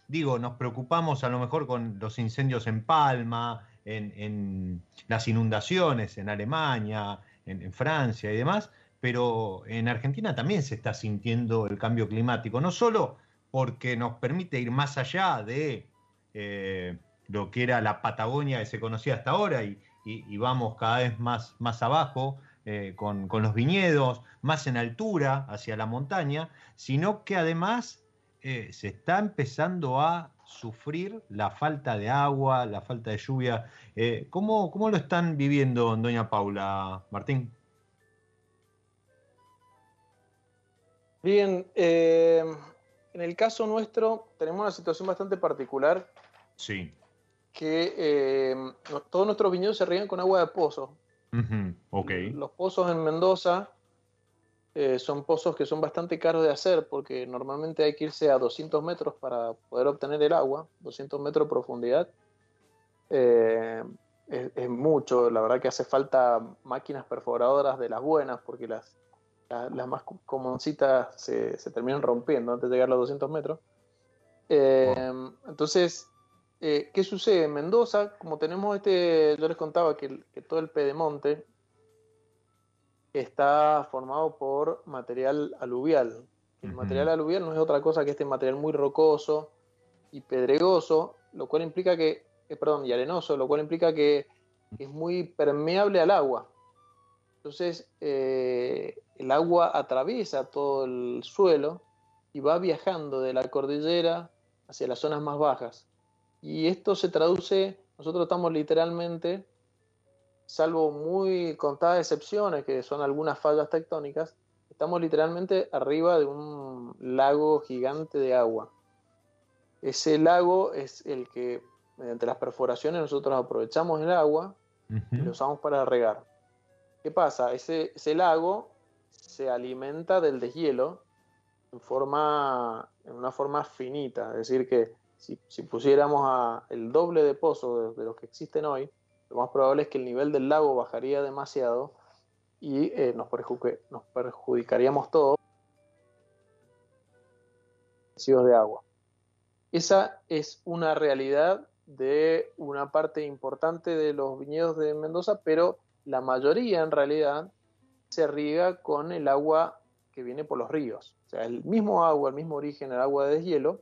digo, nos preocupamos a lo mejor con los incendios en Palma, en, las inundaciones en Alemania, en, en Francia y demás, pero en Argentina también se está sintiendo el cambio climático, no solo porque nos permite ir más allá de eh, lo que era la Patagonia que se conocía hasta ahora y, vamos cada vez más, más abajo eh, con, los viñedos, más en altura hacia la montaña, sino que además eh, se está empezando a sufrir la falta de agua, la falta de lluvia. ¿cómo, ¿Cómo lo están viviendo, doña Paula Martín? Bien, en el caso nuestro tenemos una situación bastante particular. Sí. Que eh, todos nuestros viñedos se ríen con agua de pozo. Los pozos en Mendoza eh, son pozos que son bastante caros de hacer porque normalmente hay que irse a 200 metros para poder obtener el agua, 200 metros de profundidad. Eh, es, mucho, la verdad que hace falta máquinas perforadoras de las buenas porque las, las más comuncitas se, se, terminan rompiendo antes de llegar a los 200 metros. Eh, entonces, eh, ¿qué sucede? En Mendoza, como tenemos este, yo les contaba que, todo el pedemonte está formado por material aluvial. El material aluvial no es otra cosa que este material muy rocoso y pedregoso, lo cual implica que, eh, perdón, y arenoso, lo cual implica que es muy permeable al agua. Entonces, el agua atraviesa todo el suelo y va viajando de la cordillera hacia las zonas más bajas. Y esto se traduce, nosotros estamos literalmente, salvo muy contadas excepciones, que son algunas fallas tectónicas, estamos literalmente arriba de un lago gigante de agua. Ese lago es el que, mediante las perforaciones, nosotros aprovechamos el agua y lo usamos para regar. ¿Qué pasa? Ese, lago se alimenta del deshielo en, forma, en una forma finita, es decir, que si, pusiéramos el doble de pozos de, los que existen hoy, lo más probable es que el nivel del lago bajaría demasiado y eh, nos, nos perjudicaríamos todos de agua. Esa es una realidad de una parte importante de los viñedos de Mendoza, pero la mayoría en realidad se riega con el agua que viene por los ríos. O sea, el mismo agua, el mismo origen, el agua de deshielo,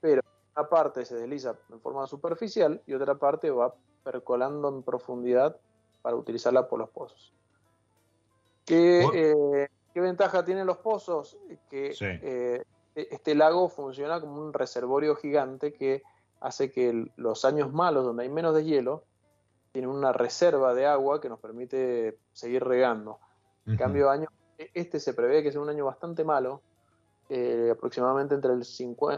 pero una parte se desliza en forma superficial y otra parte va percolando en profundidad para utilizarla por los pozos. ¿Qué, eh, ventaja tienen los pozos? Que eh, e-, este lago funciona como un reservorio gigante que hace que los años malos, donde hay menos deshielo, tienen una reserva de agua que nos permite seguir regando. En cambio, año, e-, este se prevé que sea un año bastante malo, eh, aproximadamente entre el,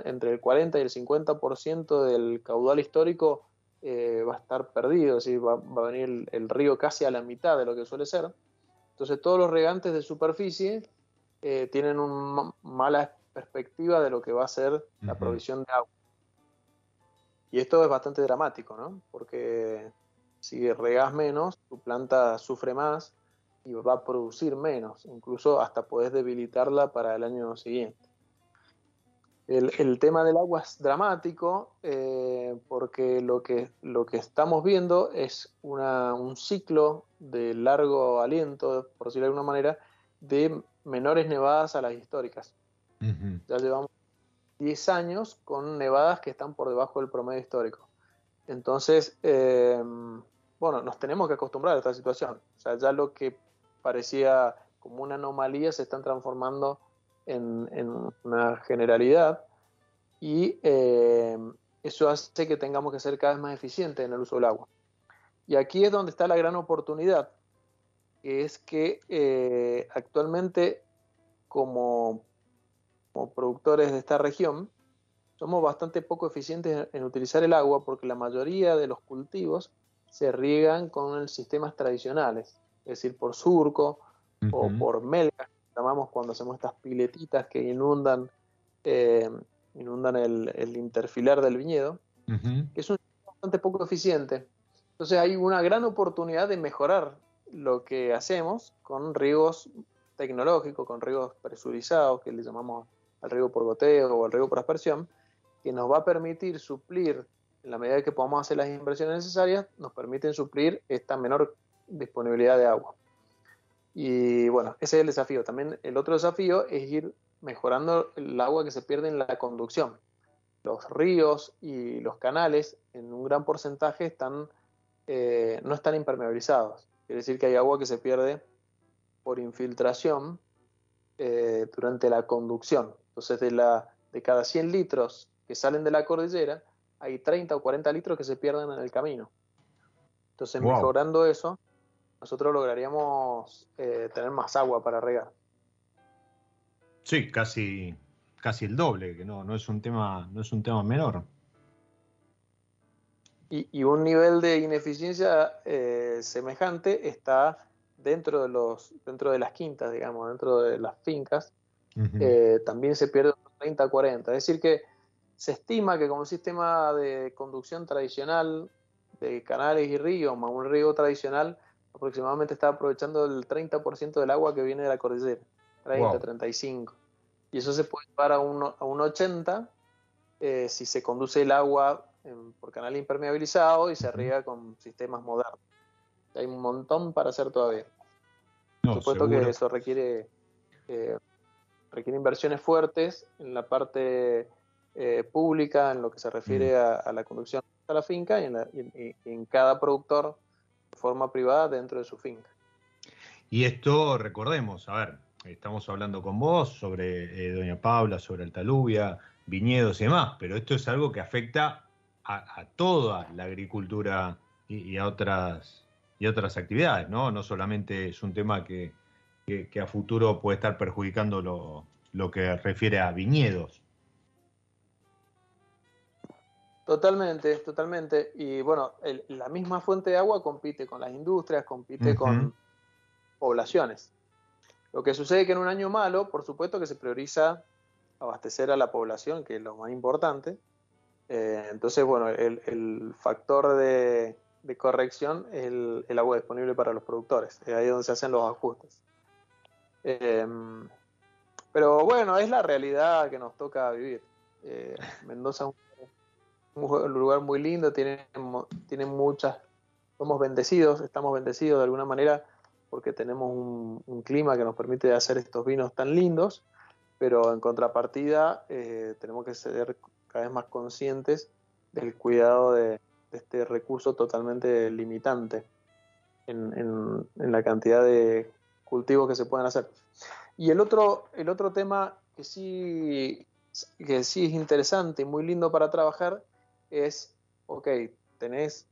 entre el 40 y el 50% del caudal histórico eh, va a estar perdido, es decir, va, a venir el, río casi a la mitad de lo que suele ser. Entonces todos los regantes de superficie eh, tienen una mala perspectiva de lo que va a ser la provisión de agua. Y esto es bastante dramático, ¿no? Porque si regas menos, tu planta sufre más y va a producir menos, incluso hasta podés debilitarla para el año siguiente. El, tema del agua es dramático eh, porque lo que, lo que estamos viendo es un ciclo de largo aliento, por decirlo de alguna manera, de menores nevadas a las históricas. Ya llevamos 10 años con nevadas que están por debajo del promedio histórico. Entonces, eh, bueno, nos tenemos que acostumbrar a esta situación. O sea, ya lo que parecía como una anomalía se están transformando en, una generalidad y eh, eso hace que tengamos que ser cada vez más eficientes en el uso del agua. Y aquí es donde está la gran oportunidad, que es que eh, actualmente como, como productores de esta región, somos bastante poco eficientes en utilizar el agua porque la mayoría de los cultivos se riegan con sistemas tradicionales es decir, por surco o por melga, llamamos cuando hacemos estas piletitas que inundan, eh, inundan el, interfilar del viñedo, que es un bastante poco eficiente. Entonces hay una gran oportunidad de mejorar lo que hacemos con riegos tecnológicos, con riegos presurizados, que le llamamos al riego por goteo o al riego por aspersión, que nos va a permitir suplir, en la medida que podamos hacer las inversiones necesarias, nos permiten suplir esta menor disponibilidad de agua. Y bueno, ese es el desafío. También el otro desafío es ir mejorando el agua que se pierde en la conducción. Los ríos y los canales en un gran porcentaje están, eh, no están impermeabilizados. Quiere decir que hay agua que se pierde por infiltración eh, durante la conducción. Entonces, de, de cada 100 litros que salen de la cordillera, hay 30 o 40 litros que se pierden en el camino. Entonces, mejorando eso, nosotros lograríamos eh, tener más agua para regar. Sí, casi, casi el doble, que no, no es un tema, no es un tema menor. Y, un nivel de ineficiencia eh, semejante está dentro de los, dentro de las quintas, digamos, dentro de las fincas, eh, también se pierde 30-40. Es decir que se estima que con un sistema de conducción tradicional de canales y ríos, más un río tradicional, aproximadamente está aprovechando el 30% del agua que viene de la cordillera, 30, 35. Y eso se puede llevar a un, a un 80 eh, si se conduce el agua por canal impermeabilizado y se riega con sistemas modernos. Hay un montón para hacer todavía. Por supuesto que eso requiere, eh, requiere inversiones fuertes en la parte eh, pública, en lo que se refiere mm. a, la conducción a la finca y en, en cada productor forma privada dentro de su finca. Y esto, recordemos, a ver, estamos hablando con vos sobre eh, Doña Paula, sobre Altalubia, viñedos y demás, pero esto es algo que afecta a, toda la agricultura y, a otras y otras actividades, ¿no? No solamente es un tema que, que, a futuro puede estar perjudicando lo, que refiere a viñedos. Totalmente, totalmente. Y bueno, la misma fuente de agua compite con las industrias, compite con poblaciones. Lo que sucede es que en un año malo, por supuesto que se prioriza abastecer a la población, que es lo más importante. Eh, entonces, bueno, el, factor de, corrección es el, agua disponible para los productores. Es ahí donde se hacen los ajustes. Em, pero bueno, es la realidad que nos toca vivir. Eh, Mendoza es un, lugar muy lindo, tiene, tiene muchas, somos bendecidos, estamos bendecidos de alguna manera porque tenemos un, clima que nos permite hacer estos vinos tan lindos, pero en contrapartida eh, tenemos que ser cada vez más conscientes del cuidado de, este recurso totalmente limitante en, la cantidad de cultivos que se pueden hacer. Y el otro, el otro tema que sí, que sí es interesante y muy lindo para trabajar es, ok, tenés,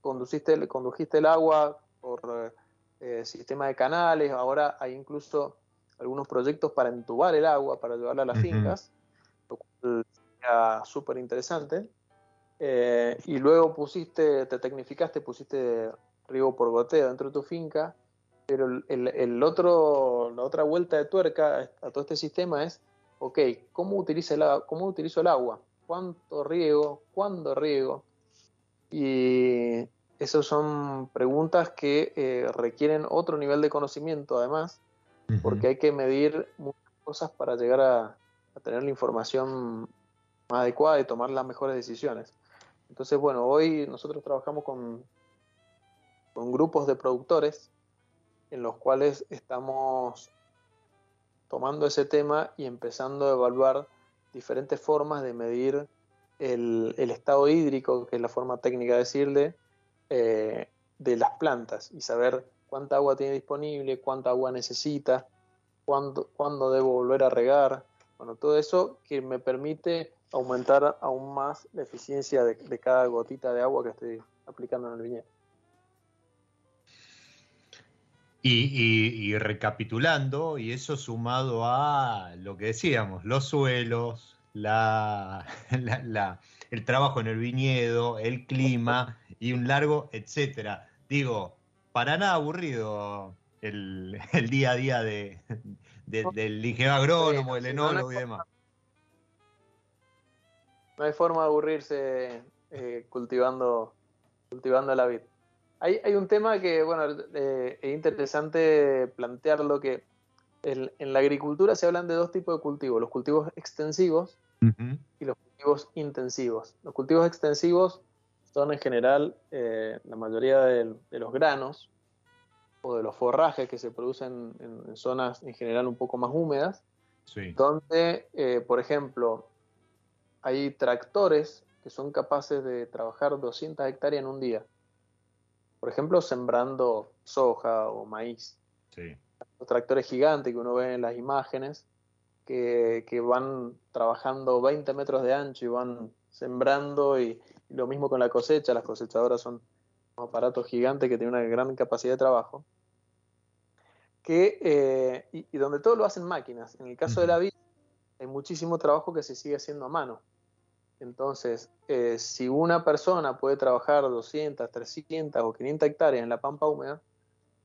conduciste, condujiste el agua por eh, sistema de canales, ahora hay incluso algunos proyectos para entubar el agua, para llevarla a las fincas, lo cual sería súper interesante. Eh, y luego pusiste, te tecnificaste, pusiste riego por goteo dentro de tu finca, pero el, otro, la otra vuelta de tuerca a todo este sistema es, ok, ¿cómo utilizo el, cómo utilizo el agua? ¿Cuánto riego? ¿Cuándo riego? Y esas son preguntas que eh, requieren otro nivel de conocimiento además, porque hay que medir muchas cosas para llegar a, tener la información más adecuada y tomar las mejores decisiones. Entonces, bueno, hoy nosotros trabajamos con, con grupos de productores en los cuales estamos tomando ese tema y empezando a evaluar diferentes formas de medir el, estado hídrico, que es la forma técnica de decirle, eh, de las plantas y saber cuánta agua tiene disponible, cuánta agua necesita, cuándo, cuándo debo volver a regar. Bueno, todo eso que me permite aumentar aún más la eficiencia de, cada gotita de agua que estoy aplicando en el viñedo. Y, recapitulando, y eso sumado a lo que decíamos, los suelos, la, el trabajo en el viñedo, el clima y un largo, etcétera. Digo, para nada aburrido el, día a día de, del ingeniero agrónomo, el enólogo y demás. No hay forma de aburrirse eh, cultivando, cultivando la vid. Hay, hay un tema que, bueno, eh, es interesante plantearlo que en, en, la agricultura se hablan de dos tipos de cultivos, los cultivos extensivos y los cultivos intensivos. Los cultivos extensivos son en general eh, la mayoría de, los granos o de los forrajes que se producen en, zonas en general un poco más húmedas, donde, eh, por ejemplo, hay tractores que son capaces de trabajar 200 hectáreas en un día. Por ejemplo, sembrando soja o maíz. Los tractores gigantes que uno ve en las imágenes, que, van trabajando 20 metros de ancho y van sembrando y, lo mismo con la cosecha, las cosechadoras son aparatos gigantes que tienen una gran capacidad de trabajo, que, eh, y, donde todo lo hacen máquinas. En el caso de la vida hay muchísimo trabajo que se sigue haciendo a mano. Entonces, eh, si una persona puede trabajar 200, 300 o 500 hectáreas en la pampa húmeda,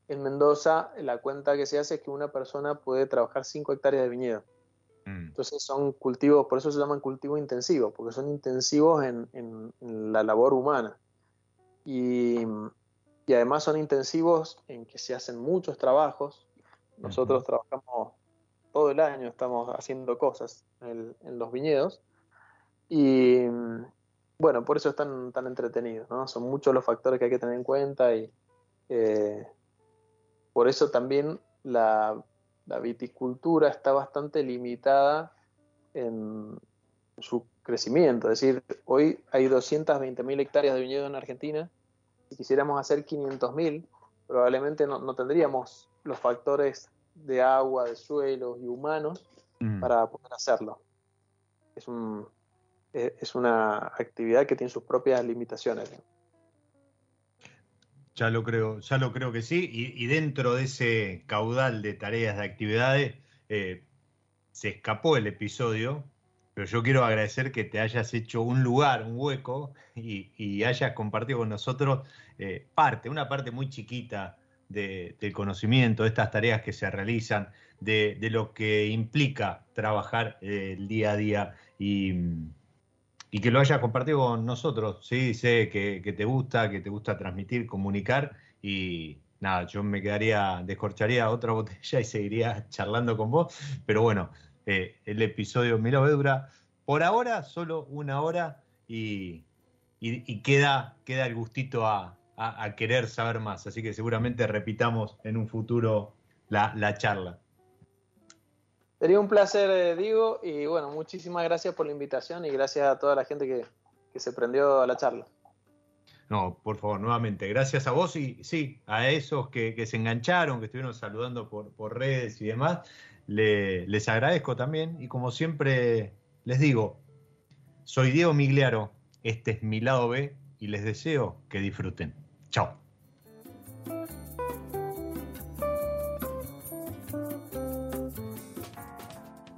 en Mendoza la cuenta que se hace es que una persona puede trabajar 5 hectáreas de viñedo. Mm. Entonces son cultivos, por eso se llaman cultivos intensivos, porque son intensivos en, la labor humana. Y, además son intensivos en que se hacen muchos trabajos. Nosotros trabajamos todo el año, estamos haciendo cosas en, los viñedos. Y bueno, por eso están tan entretenidos, ¿no? Son muchos los factores que hay que tener en cuenta y eh, por eso también la la viticultura está bastante limitada en su crecimiento. Es decir, hoy hay 220.000 hectáreas de viñedo en Argentina. Si quisiéramos hacer 500.000, probablemente no, tendríamos los factores de agua, de suelos y humanos mm. para poder hacerlo. Es, un, es una actividad que tiene sus propias limitaciones. Ya lo creo, ya lo creo que sí. Y, dentro de ese caudal de tareas, de actividades, eh, se escapó el episodio, pero yo quiero agradecer que te hayas hecho un lugar, un hueco, y, hayas compartido con nosotros eh, parte, una parte muy chiquita del conocimiento, de estas tareas que se realizan, de, lo que implica trabajar eh, el día a día y, que lo hayas compartido con nosotros. Sí, sé que, te gusta, que te gusta transmitir, comunicar y nada, yo me quedaría, descorcharía otra botella y seguiría charlando con vos, pero bueno, eh, el episodio me lo dura por ahora solo una hora y, queda, queda el gustito a, querer saber más. Así que seguramente repitamos en un futuro la, charla. Sería un placer, eh, Diego, y bueno, muchísimas gracias por la invitación y gracias a toda la gente que, se prendió a la charla. No, por favor, nuevamente, gracias a vos y sí, a esos que, se engancharon, que estuvieron saludando por, por redes y demás les agradezco también y como siempre les digo, soy Diego Migliaro, este es mi lado B y les deseo que disfruten. Chao.